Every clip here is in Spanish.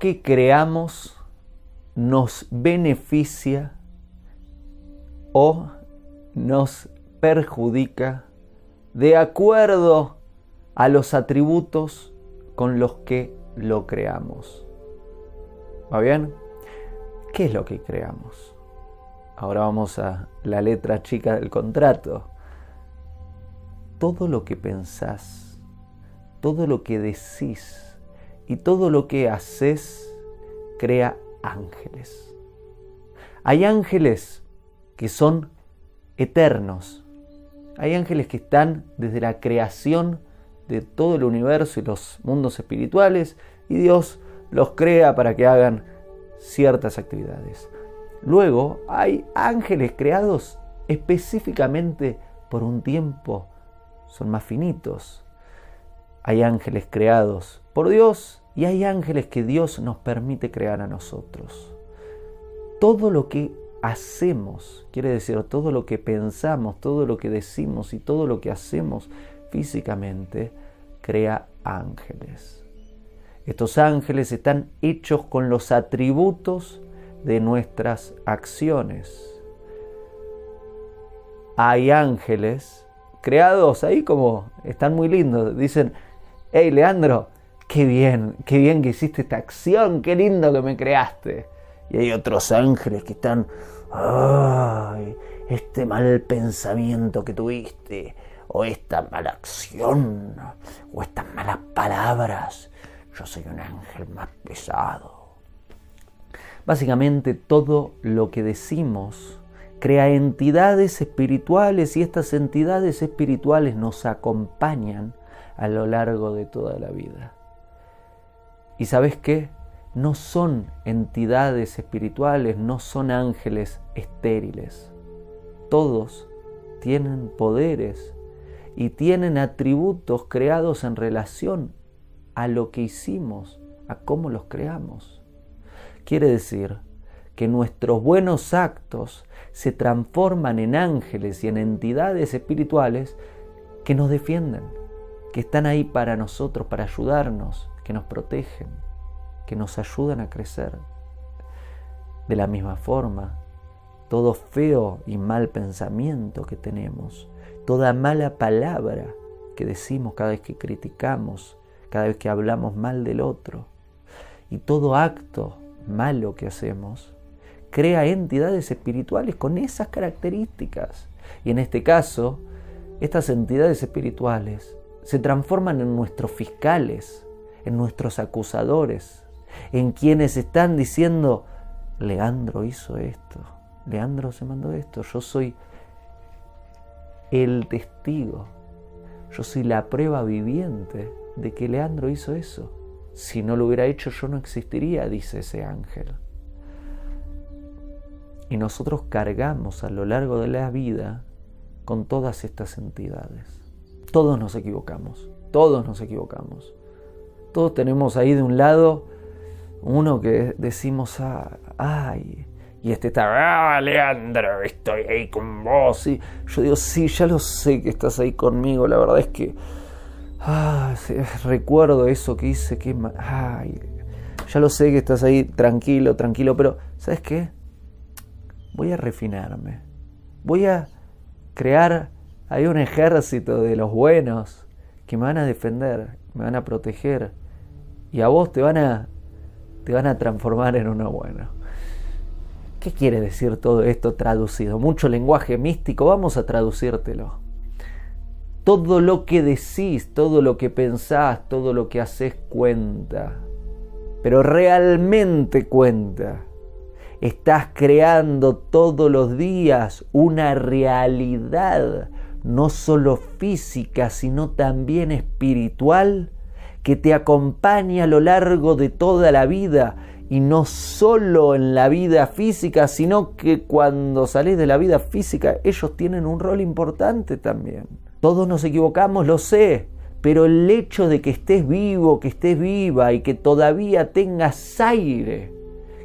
que creamos nos beneficia o nos perjudica de acuerdo a los atributos con los que lo creamos. ¿Va bien? ¿Qué es lo que creamos? Ahora vamos a la letra chica del contrato. Todo lo que pensás, todo lo que decís y todo lo que haces crea ángeles. Hay ángeles que son eternos. Hay ángeles que están desde la creación de todo el universo y los mundos espirituales y Dios los crea para que hagan ciertas actividades. Luego hay ángeles creados específicamente por un tiempo, son más finitos. Hay ángeles creados por Dios y hay ángeles que Dios nos permite crear a nosotros. Todo lo que hacemos, quiere decir todo lo que pensamos, todo lo que decimos y todo lo que hacemos físicamente, crea ángeles. Estos ángeles están hechos con los atributos de nuestras acciones. Hay ángeles creados ahí como están muy lindos. Dicen, hey Leandro, qué bien, qué bien que hiciste esta acción, qué lindo que me creaste. Y hay otros ángeles que están, ay, este mal pensamiento que tuviste, o esta mala acción, o estas malas palabras, yo soy un ángel más pesado. Básicamente todo lo que decimos crea entidades espirituales y estas entidades espirituales nos acompañan a lo largo de toda la vida. ¿Y sabes qué? No son entidades espirituales, no son ángeles estériles. Todos tienen poderes y tienen atributos creados en relación a lo que hicimos, a cómo los creamos. Quiere decir que nuestros buenos actos se transforman en ángeles y en entidades espirituales que nos defienden, que están ahí para nosotros, para ayudarnos, que nos protegen, que nos ayudan a crecer. De la misma forma, todo feo y mal pensamiento que tenemos, toda mala palabra que decimos cada vez que criticamos, cada vez que hablamos mal del otro. Y todo acto malo que hacemos crea entidades espirituales con esas características. Y en este caso, estas entidades espirituales se transforman en nuestros fiscales, en nuestros acusadores, en quienes están diciendo, Leandro hizo esto, Leandro se mandó esto, yo soy el testigo, yo soy la prueba viviente de que Leandro hizo eso. Si no lo hubiera hecho yo no existiría, dice ese ángel. Y nosotros cargamos a lo largo de la vida con todas estas entidades. Todos nos equivocamos, todos nos equivocamos. Todos tenemos ahí de un lado uno que decimos, ah, ay, y este está, ah, Leandro, estoy ahí con vos. Y yo digo, sí, ya lo sé que estás ahí conmigo. La verdad es que Ah, recuerdo eso que hice, que... Ay, ya lo sé que estás ahí tranquilo, tranquilo, pero ¿sabes qué? Voy a refinarme. Voy a crear ahí un ejército de los buenos que me van a defender, me van a proteger y a vos te van a te van a transformar en uno bueno. ¿Qué quiere decir todo esto traducido? Mucho lenguaje místico, vamos a traducírtelo. Todo lo que decís, todo lo que pensás, todo lo que haces cuenta. Pero realmente cuenta. Estás creando todos los días una realidad, no solo física, sino también espiritual, que te acompaña a lo largo de toda la vida y no solo en la vida física, sino que cuando salís de la vida física ellos tienen un rol importante también. Todos nos equivocamos, lo sé, pero el hecho de que estés vivo, que estés viva y que todavía tengas aire,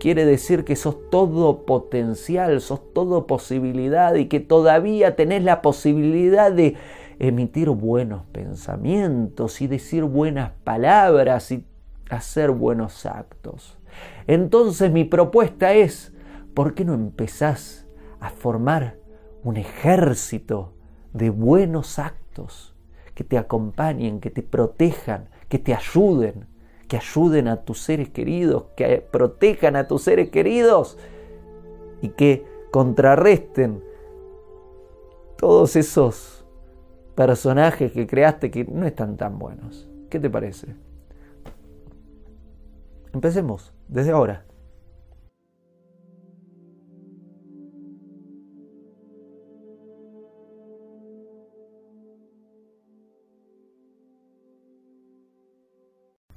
quiere decir que sos todo potencial, sos todo posibilidad y que todavía tenés la posibilidad de emitir buenos pensamientos y decir buenas palabras y hacer buenos actos. Entonces mi propuesta es, ¿por qué no empezás a formar un ejército de buenos actos que te acompañen, que te protejan, que te ayuden, que ayuden a tus seres queridos, que protejan a tus seres queridos y que contrarresten todos esos personajes que creaste que no están tan buenos. ¿Qué te parece? Empecemos desde ahora.